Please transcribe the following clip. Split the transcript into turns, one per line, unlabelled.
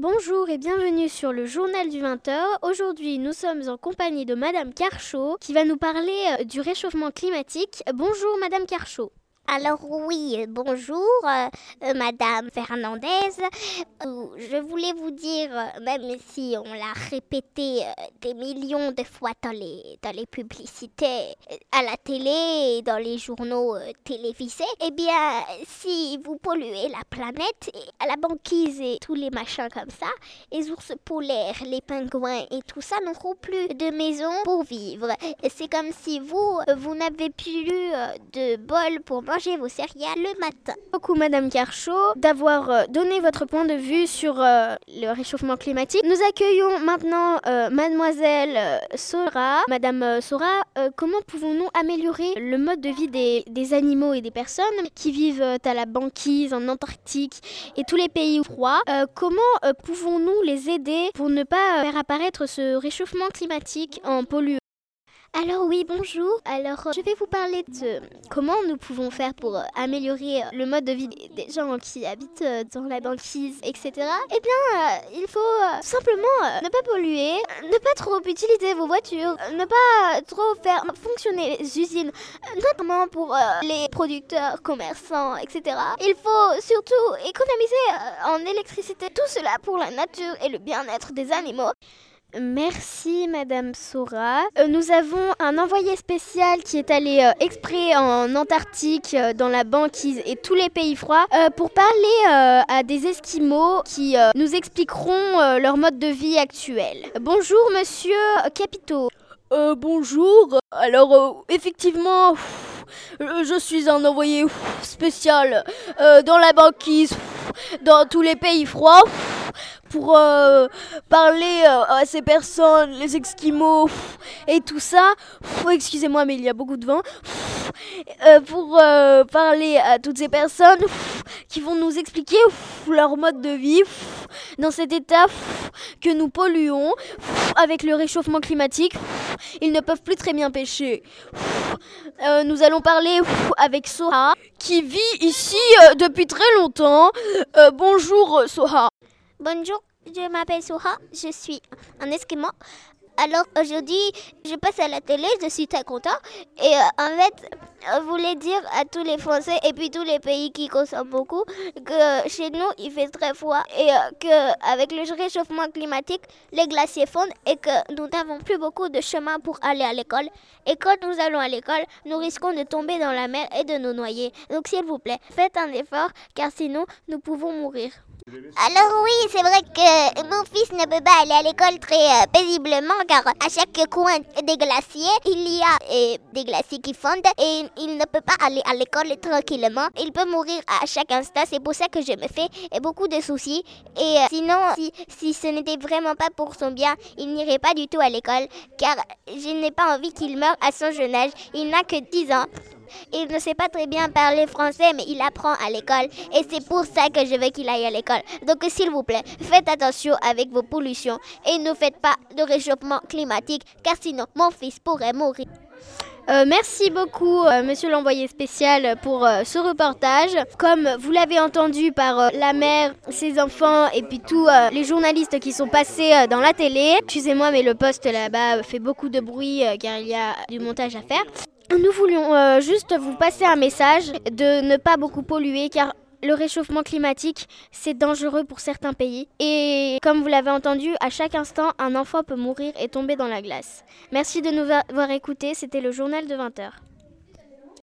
Bonjour et bienvenue sur le journal du 20h. Aujourd'hui, nous sommes en compagnie de Madame Carchot qui va nous parler euh, du réchauffement climatique. Bonjour Madame Carchot.
Alors oui, bonjour, euh, euh, Madame Fernandez. Euh, je voulais vous dire, euh, même si on l'a répété euh, des millions de fois dans les, dans les publicités, euh, à la télé et dans les journaux euh, télévisés, eh bien, si vous polluez la planète, à la banquise et tous les machins comme ça, les ours polaires, les pingouins et tout ça n'auront plus de maison pour vivre. C'est comme si vous, euh, vous n'avez plus euh, de bol pour manger vos céréales le matin.
Beaucoup Madame Carchot d'avoir euh, donné votre point de vue sur euh, le réchauffement climatique. Nous accueillons maintenant euh, Mademoiselle Sora. Madame Sora, comment pouvons-nous améliorer le mode de vie des, animaux et des personnes qui vivent à la banquise, en Antarctique et tous les pays froids? Comment pouvons-nous les aider pour ne pas faire apparaître ce réchauffement climatique en polluant? Alors oui, bonjour. Alors euh, je vais vous parler de comment nous pouvons faire pour euh, améliorer euh, le mode de vie des- gens qui habitent euh, dans la banquise, etc. Eh bien, euh, il faut euh, simplement euh, ne pas polluer, euh, ne pas trop utiliser vos voitures, euh, ne pas euh, trop faire fonctionner les usines, euh, notamment pour euh, les producteurs, commerçants, etc. Il faut surtout économiser euh, en électricité. Tout cela pour la nature et le bien-être des animaux. Merci Madame Sora. Euh, nous avons un envoyé spécial qui est allé euh, exprès en Antarctique, euh, dans la banquise et tous les pays froids, pour parler à des Esquimaux qui nous expliqueront leur mode de vie actuel. Bonjour Monsieur Capito.
Bonjour. Alors, effectivement, je suis un envoyé spécial dans la banquise, dans tous les pays froids, pour euh, parler euh, à ces personnes, les Esquimaux et tout ça. Excusez-moi, mais il y a beaucoup de vent. Euh, pour parler à toutes ces personnes qui vont nous expliquer leur mode de vie dans cet état que nous polluons avec le réchauffement climatique. ils ne peuvent plus très bien pêcher. Nous allons parler avec Soha, qui vit ici depuis très longtemps. Bonjour Soha.
Bonjour, je m'appelle Soha, je suis un esquimau. Alors aujourd'hui, je passe à la télé, je suis très content. Et euh, en fait, je voulais dire à tous les Français et puis tous les pays qui consomment beaucoup que chez nous, il fait très froid et euh, que avec le réchauffement climatique, les glaciers fondent et que nous n'avons plus beaucoup de chemin pour aller à l'école. Et quand nous allons à l'école, nous risquons de tomber dans la mer et de nous noyer. Donc s'il vous plaît, faites un effort car sinon, nous pouvons mourir. Alors oui, c'est vrai que mon fils ne peut pas aller à l'école très euh, paisiblement car à chaque coin des glaciers, il y a euh, des glaciers qui fondent et il ne peut pas aller à l'école tranquillement. Il peut mourir à chaque instant, c'est pour ça que je me fais beaucoup de soucis. Et euh, sinon, si, si ce n'était vraiment pas pour son bien, il n'irait pas du tout à l'école car je n'ai pas envie qu'il meure à son jeune âge. Il n'a que 10 ans. Il ne sait pas très bien parler français, mais il apprend à l'école. Et c'est pour ça que je veux qu'il aille à l'école. Donc, s'il vous plaît, faites attention avec vos pollutions et ne faites pas de réchauffement climatique, car sinon, mon fils pourrait mourir.
Euh, merci beaucoup, euh, monsieur l'envoyé spécial, pour euh, ce reportage. Comme vous l'avez entendu par la mère, ses enfants et puis tous les journalistes qui sont passés dans la télé. Excusez-moi, mais le poste là-bas fait beaucoup de bruit car il y a du montage à faire. Nous voulions juste vous passer un message de ne pas beaucoup polluer car le réchauffement climatique, c'est dangereux pour certains pays. Et comme vous l'avez entendu, à chaque instant, un enfant peut mourir et tomber dans la glace. Merci de nous avoir écoutés. C'était le journal de 20h.